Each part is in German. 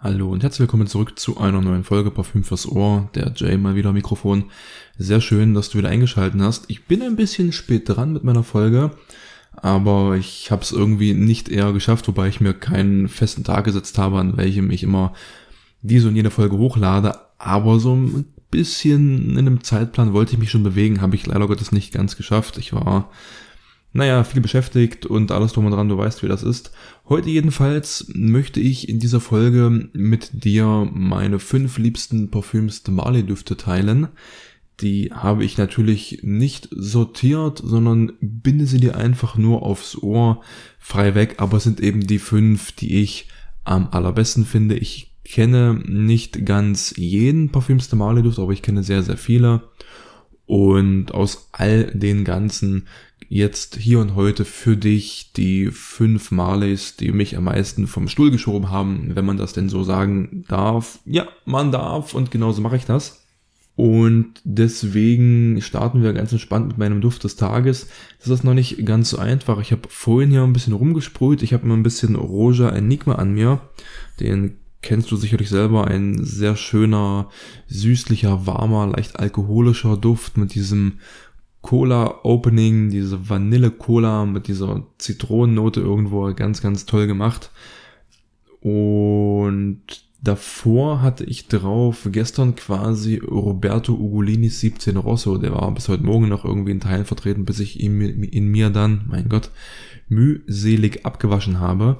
Hallo und herzlich willkommen zurück zu einer neuen Folge Parfüm fürs Ohr. Der Jay mal wieder Mikrofon. Sehr schön, dass du wieder eingeschaltet hast. Ich bin ein bisschen spät dran mit meiner Folge, aber ich habe es irgendwie nicht eher geschafft, wobei ich mir keinen festen Tag gesetzt habe, an welchem ich immer diese und jede Folge hochlade. Aber so ein bisschen in einem Zeitplan wollte ich mich schon bewegen, habe ich leider Gottes nicht ganz geschafft. Ich war naja, viel beschäftigt und alles drum und dran, du weißt, wie das ist. Heute jedenfalls möchte ich in dieser Folge mit dir meine fünf liebsten Parfüms de Marley Düfte teilen. Die habe ich natürlich nicht sortiert, sondern binde sie dir einfach nur aufs Ohr frei weg, aber es sind eben die fünf, die ich am allerbesten finde. Ich kenne nicht ganz jeden Parfüms de Marley Duft, aber ich kenne sehr, sehr viele. Und aus all den ganzen jetzt hier und heute für dich die fünf Marleys, die mich am meisten vom Stuhl geschoben haben, wenn man das denn so sagen darf. Ja, man darf und genauso mache ich das. Und deswegen starten wir ganz entspannt mit meinem Duft des Tages. Das ist noch nicht ganz so einfach. Ich habe vorhin hier ein bisschen rumgesprüht. Ich habe immer ein bisschen Roja Enigma an mir. Den kennst du sicherlich selber. Ein sehr schöner, süßlicher, warmer, leicht alkoholischer Duft mit diesem Cola Opening, diese Vanille Cola mit dieser Zitronennote irgendwo ganz, ganz toll gemacht. Und davor hatte ich drauf gestern quasi Roberto Ugolinis 17 Rosso, der war bis heute Morgen noch irgendwie in Teilen vertreten, bis ich ihn in mir dann, mein Gott, mühselig abgewaschen habe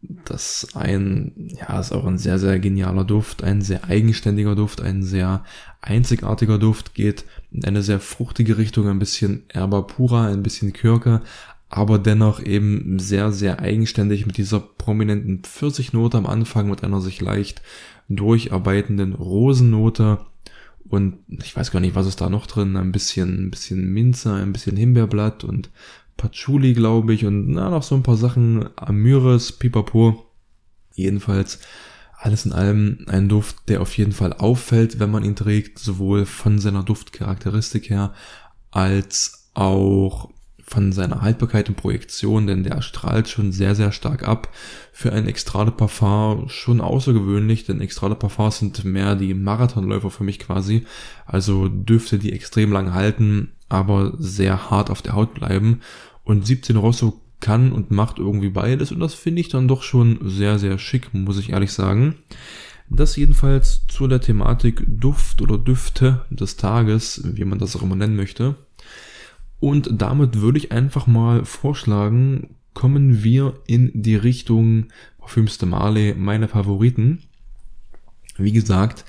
das ein, ja, ist auch ein sehr, sehr genialer Duft, ein sehr eigenständiger Duft, ein sehr einzigartiger Duft, geht in eine sehr fruchtige Richtung, ein bisschen Erba pura, ein bisschen Kirke, aber dennoch eben sehr, sehr eigenständig mit dieser prominenten Pfirsichnote am Anfang, mit einer sich leicht durcharbeitenden Rosennote und ich weiß gar nicht, was ist da noch drin, ein bisschen, ein bisschen Minze, ein bisschen Himbeerblatt und Patchouli, glaube ich, und na, noch so ein paar Sachen, Amyris, Pipapo. Jedenfalls alles in allem ein Duft, der auf jeden Fall auffällt, wenn man ihn trägt, sowohl von seiner Duftcharakteristik her, als auch von seiner Haltbarkeit und Projektion, denn der strahlt schon sehr, sehr stark ab. Für ein Extrade Parfum schon außergewöhnlich, denn Extrade Parfums sind mehr die Marathonläufer für mich quasi. Also Düfte, die extrem lang halten, aber sehr hart auf der Haut bleiben. Und 17 Rosso kann und macht irgendwie beides und das finde ich dann doch schon sehr, sehr schick, muss ich ehrlich sagen. Das jedenfalls zu der Thematik Duft oder Düfte des Tages, wie man das auch immer nennen möchte. Und damit würde ich einfach mal vorschlagen, kommen wir in die Richtung Parfüms de Marley, meine Favoriten. Wie gesagt,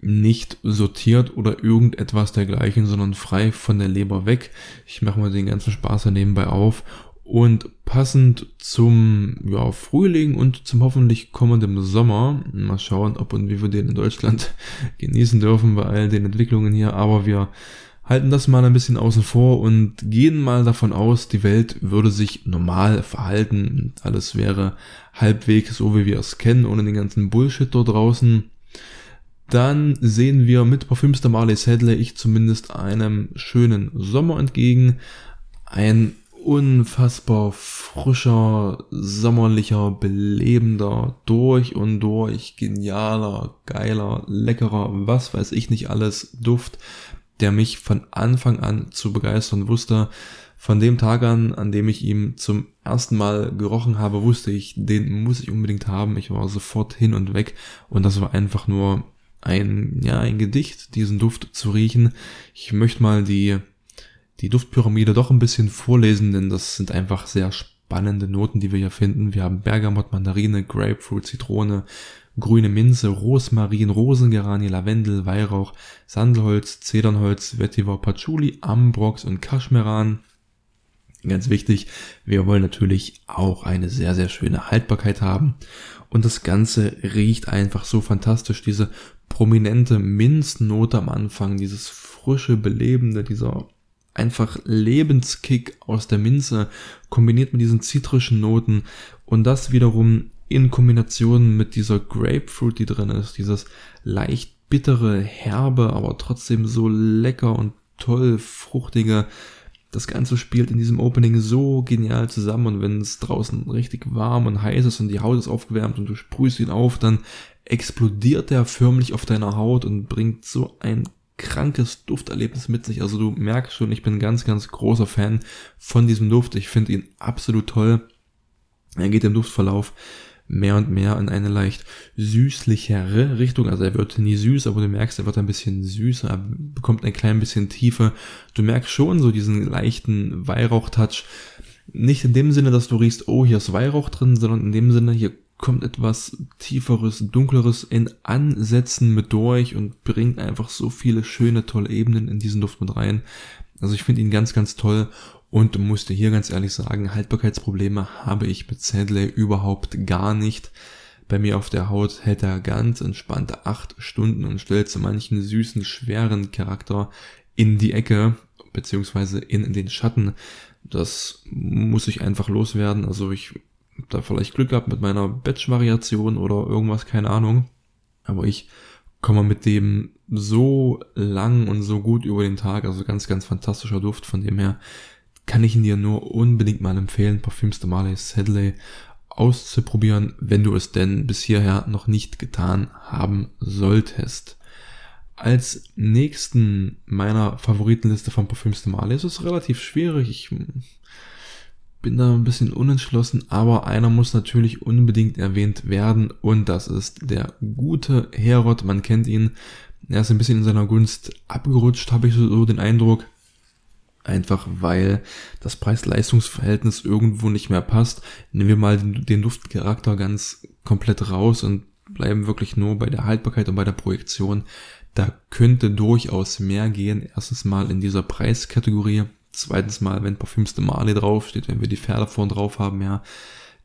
nicht sortiert oder irgendetwas dergleichen, sondern frei von der Leber weg. Ich mache mal den ganzen Spaß da nebenbei auf. Und passend zum ja, Frühling und zum hoffentlich kommenden Sommer, mal schauen, ob und wie wir den in Deutschland genießen dürfen bei all den Entwicklungen hier, aber wir halten das mal ein bisschen außen vor und gehen mal davon aus, die Welt würde sich normal verhalten und alles wäre halbwegs so, wie wir es kennen, ohne den ganzen Bullshit dort draußen. Dann sehen wir mit Parfüms der Marley Sadler ich zumindest einem schönen Sommer entgegen. Ein unfassbar frischer, sommerlicher, belebender, durch und durch genialer, geiler, leckerer, was weiß ich nicht alles Duft, der mich von Anfang an zu begeistern wusste. Von dem Tag an, an dem ich ihm zum ersten Mal gerochen habe, wusste ich, den muss ich unbedingt haben. Ich war sofort hin und weg und das war einfach nur ein, ja, ein Gedicht, diesen Duft zu riechen. Ich möchte mal die, die Duftpyramide doch ein bisschen vorlesen, denn das sind einfach sehr spannende Noten, die wir hier finden. Wir haben Bergamot, Mandarine, Grapefruit, Zitrone, grüne Minze, Rosmarin, Rosengeranie, Lavendel, Weihrauch, Sandelholz, Zedernholz, Vetiver, Patchouli, Ambrox und Kaschmeran. Ganz wichtig, wir wollen natürlich auch eine sehr, sehr schöne Haltbarkeit haben. Und das Ganze riecht einfach so fantastisch. Diese prominente Minznote am Anfang, dieses frische, belebende, dieser einfach Lebenskick aus der Minze, kombiniert mit diesen zitrischen Noten und das wiederum in Kombination mit dieser Grapefruit, die drin ist, dieses leicht bittere, herbe, aber trotzdem so lecker und toll fruchtige, Das Ganze spielt in diesem Opening so genial zusammen und wenn es draußen richtig warm und heiß ist und die Haut ist aufgewärmt und du sprühst ihn auf, dann explodiert der förmlich auf deiner Haut und bringt so ein krankes Dufterlebnis mit sich. Also du merkst schon, ich bin ganz, ganz großer Fan von diesem Duft. Ich finde ihn absolut toll. Er geht im Duftverlauf mehr und mehr in eine leicht süßlichere Richtung. Also er wird nie süß, aber du merkst, er wird ein bisschen süßer, er bekommt ein klein bisschen Tiefe. Du merkst schon so diesen leichten Weihrauch-Touch. Nicht in dem Sinne, dass du riechst, oh, hier ist Weihrauch drin, sondern in dem Sinne, hier kommt etwas tieferes, dunkleres in Ansätzen mit durch und bringt einfach so viele schöne, tolle Ebenen in diesen Duft mit rein. Also ich finde ihn ganz, ganz toll und musste hier ganz ehrlich sagen, Haltbarkeitsprobleme habe ich mit Sandley überhaupt gar nicht. Bei mir auf der Haut hält er ganz entspannte acht Stunden und stellt zu manchen süßen, schweren Charakter in die Ecke, beziehungsweise in den Schatten. Das muss ich einfach loswerden. Also ich da vielleicht Glück gehabt mit meiner Batch-Variation oder irgendwas, keine Ahnung. Aber ich komme mit dem so lang und so gut über den Tag. Also ganz, ganz fantastischer Duft. Von dem her kann ich ihn dir nur unbedingt mal empfehlen, Parfüms de Marley Sedley auszuprobieren, wenn du es denn bis hierher noch nicht getan haben solltest. Als nächsten meiner Favoritenliste von Parfüms de Marley ist es relativ schwierig. Ich bin da ein bisschen unentschlossen, aber einer muss natürlich unbedingt erwähnt werden und das ist der gute Herod. Man kennt ihn. Er ist ein bisschen in seiner Gunst abgerutscht, habe ich so den Eindruck. Einfach weil das Preis-Leistungs-Verhältnis irgendwo nicht mehr passt. Nehmen wir mal den, Duftcharakter ganz komplett raus und bleiben wirklich nur bei der Haltbarkeit und bei der Projektion. Da könnte durchaus mehr gehen. Erstens mal in dieser Preiskategorie. Zweitens mal, wenn Parfüms de Marley draufsteht, wenn wir die Pferde vorn drauf haben, ja,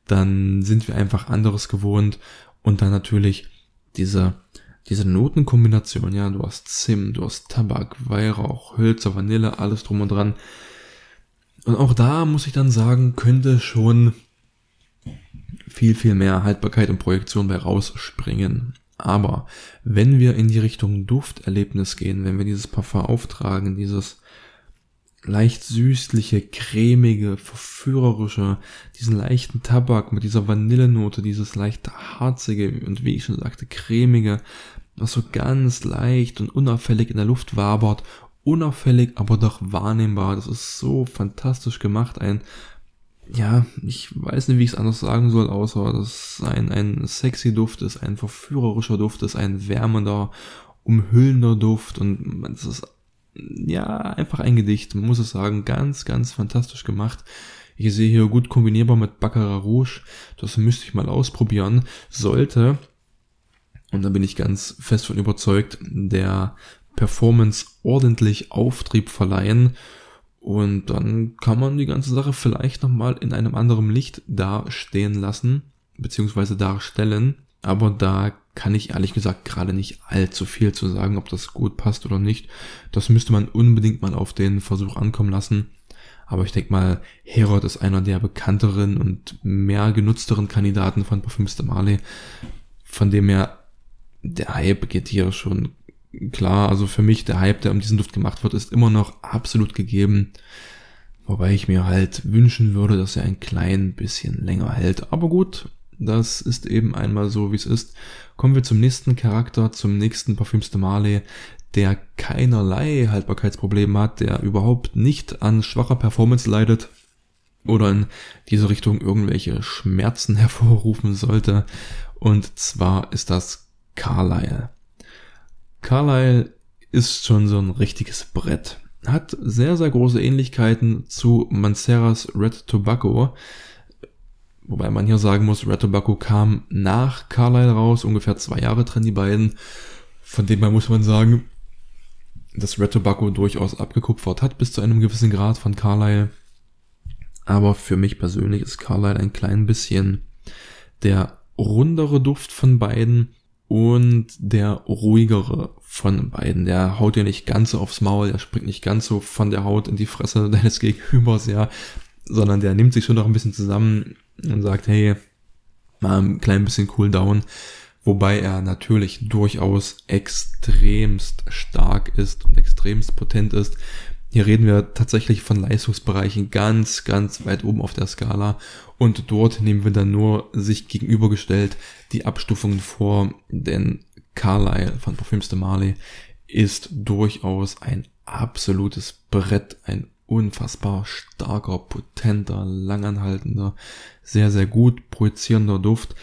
dann sind wir einfach anderes gewohnt. Und dann natürlich diese diese Notenkombination, ja, du hast Zimt, du hast Tabak, Weihrauch, Hölzer, Vanille, alles drum und dran. Und auch da muss ich dann sagen, könnte schon viel, viel mehr Haltbarkeit und Projektion bei rausspringen. Aber wenn wir in die Richtung Dufterlebnis gehen, wenn wir dieses Parfum auftragen, dieses leicht süßliche, cremige, verführerische, diesen leichten Tabak mit dieser Vanillenote, dieses leicht harzige und wie ich schon sagte, cremige, was so ganz leicht und unauffällig in der Luft wabert, unauffällig, aber doch wahrnehmbar. Das ist so fantastisch gemacht. Ein, ja, ich weiß nicht, wie ich es anders sagen soll, außer dass ein, ein sexy Duft ist, ein verführerischer Duft ist, ein wärmender, umhüllender Duft und das ist ja, einfach ein Gedicht, man muss es sagen, ganz, ganz fantastisch gemacht. Ich sehe hier gut kombinierbar mit Baccarat Rouge. Das müsste ich mal ausprobieren. Sollte, und da bin ich ganz fest von überzeugt, der Performance ordentlich Auftrieb verleihen. Und dann kann man die ganze Sache vielleicht nochmal in einem anderen Licht dastehen lassen, beziehungsweise darstellen. Aber da kann ich ehrlich gesagt gerade nicht allzu viel zu sagen, ob das gut passt oder nicht. Das müsste man unbedingt mal auf den Versuch ankommen lassen. Aber ich denke mal, Herod ist einer der bekannteren und mehr genutzteren Kandidaten von Parfüms de Marley. Von dem her, der Hype geht hier schon klar. Also für mich, der Hype, der um diesen Duft gemacht wird, ist immer noch absolut gegeben. Wobei ich mir halt wünschen würde, dass er ein klein bisschen länger hält. Aber gut, das ist eben einmal so, wie es ist. Kommen wir zum nächsten Charakter, zum nächsten Parfüms Marley, der keinerlei Haltbarkeitsprobleme hat, der überhaupt nicht an schwacher Performance leidet oder in diese Richtung irgendwelche Schmerzen hervorrufen sollte. Und zwar ist das Carlyle. Carlyle ist schon so ein richtiges Brett. Hat sehr, sehr große Ähnlichkeiten zu Manceras Red Tobacco. Wobei man hier sagen muss, Red Tobacco kam nach Carlyle raus, ungefähr zwei Jahre trennen die beiden. Von dem her muss man sagen, dass Red Tobacco durchaus abgekupfert hat bis zu einem gewissen Grad von Carlyle. Aber für mich persönlich ist Carlyle ein klein bisschen der rundere Duft von beiden und der ruhigere von beiden. Der haut dir nicht ganz so aufs Maul, der springt nicht ganz so von der Haut in die Fresse deines Gegenübers, ja, sondern der nimmt sich schon noch ein bisschen zusammen, und sagt, hey, mal ein klein bisschen cool down. Wobei er natürlich durchaus extremst stark ist und extremst potent ist. Hier reden wir tatsächlich von Leistungsbereichen ganz, ganz weit oben auf der Skala. Und dort nehmen wir dann nur sich gegenübergestellt die Abstufungen vor, denn Carlyle von Parfüms de Marley ist durchaus ein absolutes Brett, ein unfassbar starker, potenter, langanhaltender, sehr, sehr gut projizierender Duft,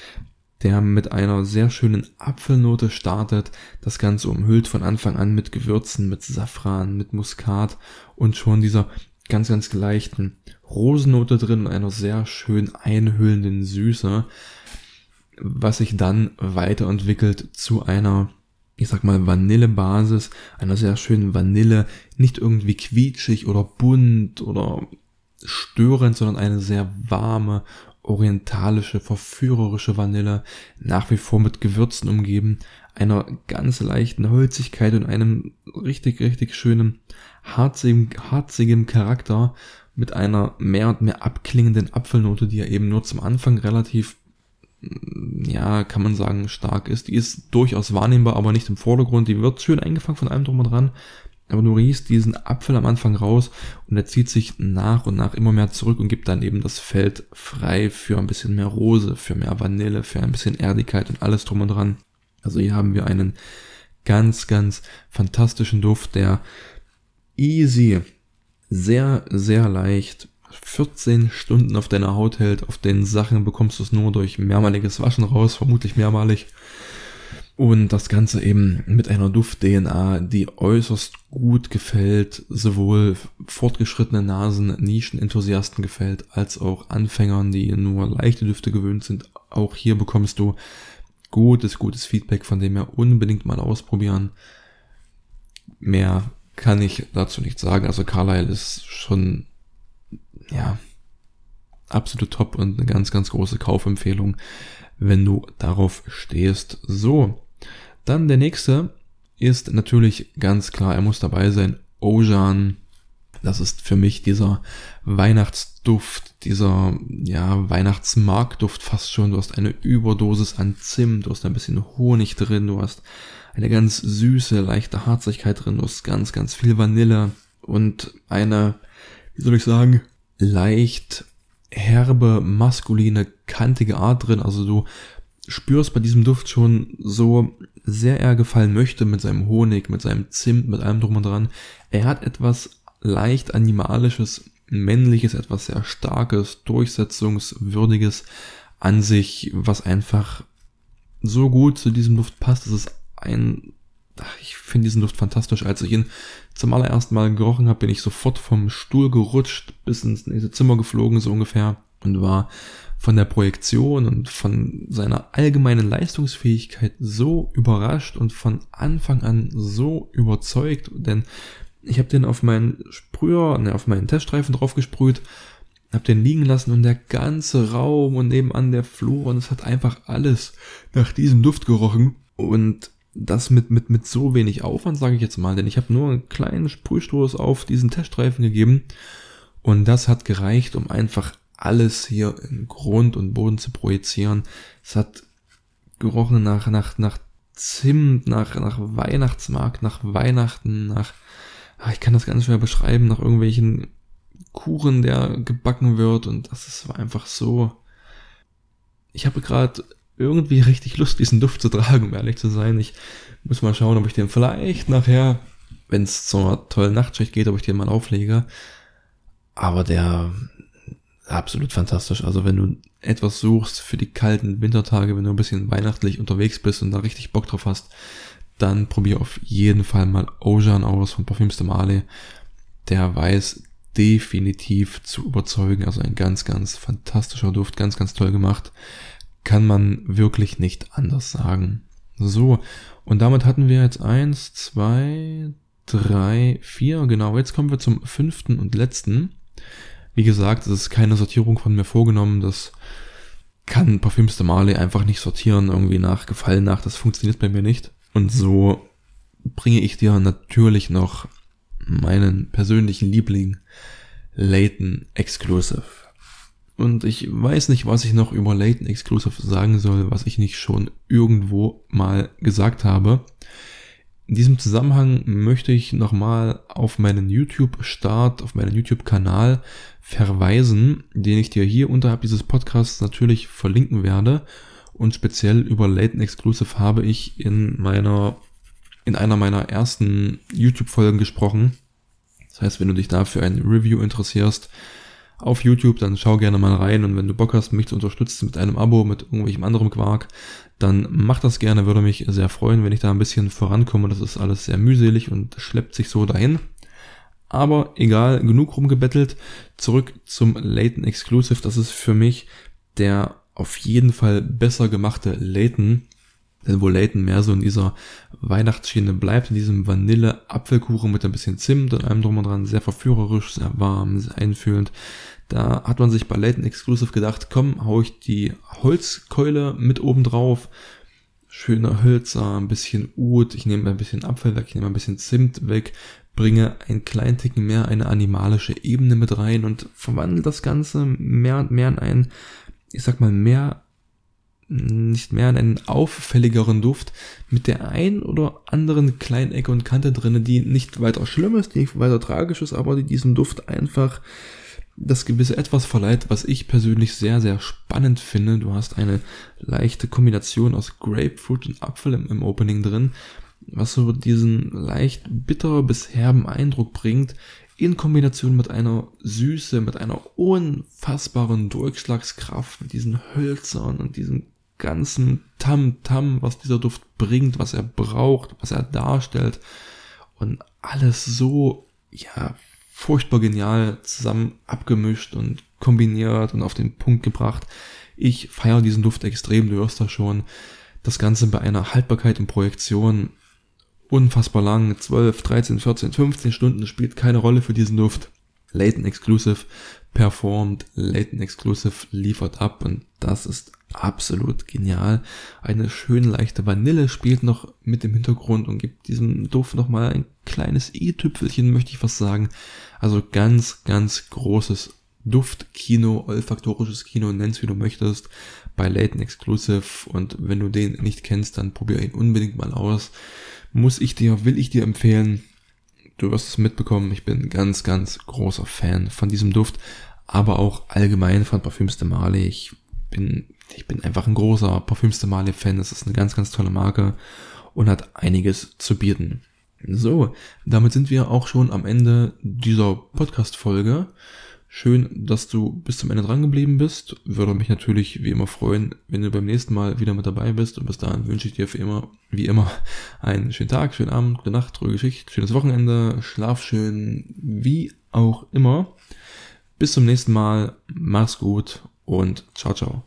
der mit einer sehr schönen Apfelnote startet, das Ganze umhüllt von Anfang an mit Gewürzen, mit Safran, mit Muskat und schon dieser ganz, ganz leichten Rosennote drin, einer sehr schön einhüllenden Süße, was sich dann weiterentwickelt zu einer, ich sag mal, Vanillebasis, einer sehr schönen Vanille, nicht irgendwie quietschig oder bunt oder störend, sondern eine sehr warme, orientalische, verführerische Vanille, nach wie vor mit Gewürzen umgeben, einer ganz leichten Holzigkeit und einem richtig, richtig schönen, harzigen, harzigen Charakter mit einer mehr und mehr abklingenden Apfelnote, die ja eben nur zum Anfang relativ, ja, kann man sagen, stark ist. Die ist durchaus wahrnehmbar, aber nicht im Vordergrund. Die wird schön eingefangen von allem drum und dran. Aber du riechst diesen Apfel am Anfang raus und er zieht sich nach und nach immer mehr zurück und gibt dann eben das Feld frei für ein bisschen mehr Rose, für mehr Vanille, für ein bisschen Erdigkeit und alles drum und dran. Also hier haben wir einen ganz, ganz fantastischen Duft, der easy, sehr, sehr leicht 14 Stunden auf deiner Haut hält. Auf den Sachen bekommst du es nur durch mehrmaliges Waschen raus, vermutlich mehrmalig. Und das Ganze eben mit einer Duft-DNA, die äußerst gut gefällt, sowohl fortgeschrittene Nasen, Nischen-Enthusiasten gefällt, als auch Anfängern, die nur leichte Düfte gewöhnt sind. Auch hier bekommst du gutes, gutes Feedback, von dem her unbedingt mal ausprobieren. Mehr kann ich dazu nicht sagen. Also Carlyle ist schon, ja, absolut top und eine ganz, ganz große Kaufempfehlung wenn du darauf stehst. So, dann der nächste ist natürlich ganz klar, er muss dabei sein, Ojan. Das ist für mich dieser Weihnachtsduft, dieser ja, Weihnachtsmarktduft fast schon. Du hast eine Überdosis an Zimt, du hast ein bisschen Honig drin, du hast eine ganz süße, leichte Harzigkeit drin, du hast ganz, ganz viel Vanille und eine, wie soll ich sagen, leicht herbe, maskuline, kantige Art drin. Also du spürst bei diesem Duft schon so sehr er gefallen möchte mit seinem Honig, mit seinem Zimt, mit allem drum und dran. Er hat etwas leicht animalisches, männliches, etwas sehr starkes, durchsetzungswürdiges an sich, was einfach so gut zu diesem Duft passt. Es ist ein ich finde diesen Duft fantastisch. Als ich ihn zum allerersten Mal gerochen habe, bin ich sofort vom Stuhl gerutscht, bis ins nächste Zimmer geflogen, so ungefähr, und war von der Projektion und von seiner allgemeinen Leistungsfähigkeit so überrascht und von Anfang an so überzeugt, denn ich habe den auf meinen Sprüher, ne, auf meinen Teststreifen draufgesprüht, habe den liegen lassen und der ganze Raum und nebenan der Flur und es hat einfach alles nach diesem Duft gerochen. Und das mit, mit, mit so wenig Aufwand, sage ich jetzt mal, denn ich habe nur einen kleinen Sprühstoß auf diesen Teststreifen gegeben und das hat gereicht, um einfach alles hier in Grund und Boden zu projizieren. Es hat gerochen nach, nach, nach Zimt, nach, nach Weihnachtsmarkt, nach Weihnachten, nach, ah, ich kann das ganz schwer beschreiben, nach irgendwelchen Kuchen, der gebacken wird und das ist einfach so. Ich habe gerade irgendwie richtig Lust, diesen Duft zu tragen, um ehrlich zu sein. Ich muss mal schauen, ob ich den vielleicht nachher, wenn es zur tollen Nachtschicht geht, ob ich den mal auflege. Aber der absolut fantastisch. Also wenn du etwas suchst für die kalten Wintertage, wenn du ein bisschen weihnachtlich unterwegs bist und da richtig Bock drauf hast, dann probier auf jeden Fall mal Ojan aus von Parfüms de Marley. Der weiß definitiv zu überzeugen. Also ein ganz, ganz fantastischer Duft, ganz, ganz toll gemacht kann man wirklich nicht anders sagen. So, und damit hatten wir jetzt eins, zwei, drei, vier, genau, jetzt kommen wir zum fünften und letzten. Wie gesagt, es ist keine Sortierung von mir vorgenommen, das kann Parfüms de Marley einfach nicht sortieren, irgendwie nach Gefallen nach, das funktioniert bei mir nicht. Und so bringe ich dir natürlich noch meinen persönlichen Liebling Leighton Exclusive. Und ich weiß nicht, was ich noch über Layton Exclusive sagen soll, was ich nicht schon irgendwo mal gesagt habe. In diesem Zusammenhang möchte ich nochmal auf meinen YouTube-Start, auf meinen YouTube-Kanal verweisen, den ich dir hier unterhalb dieses Podcasts natürlich verlinken werde. Und speziell über Latent Exclusive habe ich in meiner, in einer meiner ersten YouTube-Folgen gesprochen. Das heißt, wenn du dich dafür ein Review interessierst, auf YouTube, dann schau gerne mal rein und wenn du Bock hast, mich zu unterstützen mit einem Abo, mit irgendwelchem anderen Quark, dann mach das gerne, würde mich sehr freuen, wenn ich da ein bisschen vorankomme. Das ist alles sehr mühselig und schleppt sich so dahin. Aber egal, genug rumgebettelt. Zurück zum Layton Exclusive. Das ist für mich der auf jeden Fall besser gemachte Layton. Denn wo Layton mehr so in dieser Weihnachtsschiene bleibt, in diesem Vanille-Apfelkuchen mit ein bisschen Zimt und allem drum und dran, sehr verführerisch, sehr warm, sehr einfühlend. Da hat man sich bei Layton Exclusive gedacht, komm, hau ich die Holzkeule mit oben drauf. Schöner Hölzer, ein bisschen Ud, ich nehme ein bisschen Apfel weg, ich nehme ein bisschen Zimt weg, bringe einen kleinen Ticken mehr eine animalische Ebene mit rein und verwandle das Ganze mehr und mehr in einen, ich sag mal, mehr, nicht mehr in einen auffälligeren Duft mit der ein oder anderen kleinen Ecke und Kante drinne, die nicht weiter schlimm ist, die nicht weiter tragisch ist, aber die diesem Duft einfach das gewisse Etwas verleiht, was ich persönlich sehr, sehr spannend finde. Du hast eine leichte Kombination aus Grapefruit und Apfel im, im Opening drin, was so diesen leicht bitter bis herben Eindruck bringt, in Kombination mit einer Süße, mit einer unfassbaren Durchschlagskraft, mit diesen Hölzern und diesem ganzen Tam-Tam, was dieser Duft bringt, was er braucht, was er darstellt. Und alles so, ja, furchtbar genial zusammen abgemischt und kombiniert und auf den Punkt gebracht. Ich feiere diesen Duft extrem, du hörst das schon. Das Ganze bei einer Haltbarkeit und Projektion unfassbar lang, 12, 13, 14, 15 Stunden spielt keine Rolle für diesen Duft. Latent Exclusive performt, Latent Exclusive liefert ab und das ist absolut genial. Eine schön leichte Vanille spielt noch mit im Hintergrund und gibt diesem Duft nochmal ein kleines i-Tüpfelchen, möchte ich fast sagen. Also ganz, ganz großes Duftkino, olfaktorisches Kino, nenn's wie du möchtest, bei Latent Exclusive und wenn du den nicht kennst, dann probier ihn unbedingt mal aus. Muss ich dir, will ich dir empfehlen, du wirst es mitbekommen, ich bin ganz, ganz großer Fan von diesem Duft, aber auch allgemein von Parfüms de Marley. Ich bin, ich bin einfach ein großer Parfüms de Marley Fan. Das ist eine ganz, ganz tolle Marke und hat einiges zu bieten. So, damit sind wir auch schon am Ende dieser Podcast-Folge. Schön, dass du bis zum Ende dran geblieben bist. Würde mich natürlich wie immer freuen, wenn du beim nächsten Mal wieder mit dabei bist. Und bis dahin wünsche ich dir für immer, wie immer, einen schönen Tag, schönen Abend, gute Nacht, ruhige Geschichte, schönes Wochenende, schlaf schön, wie auch immer. Bis zum nächsten Mal, mach's gut und ciao, ciao.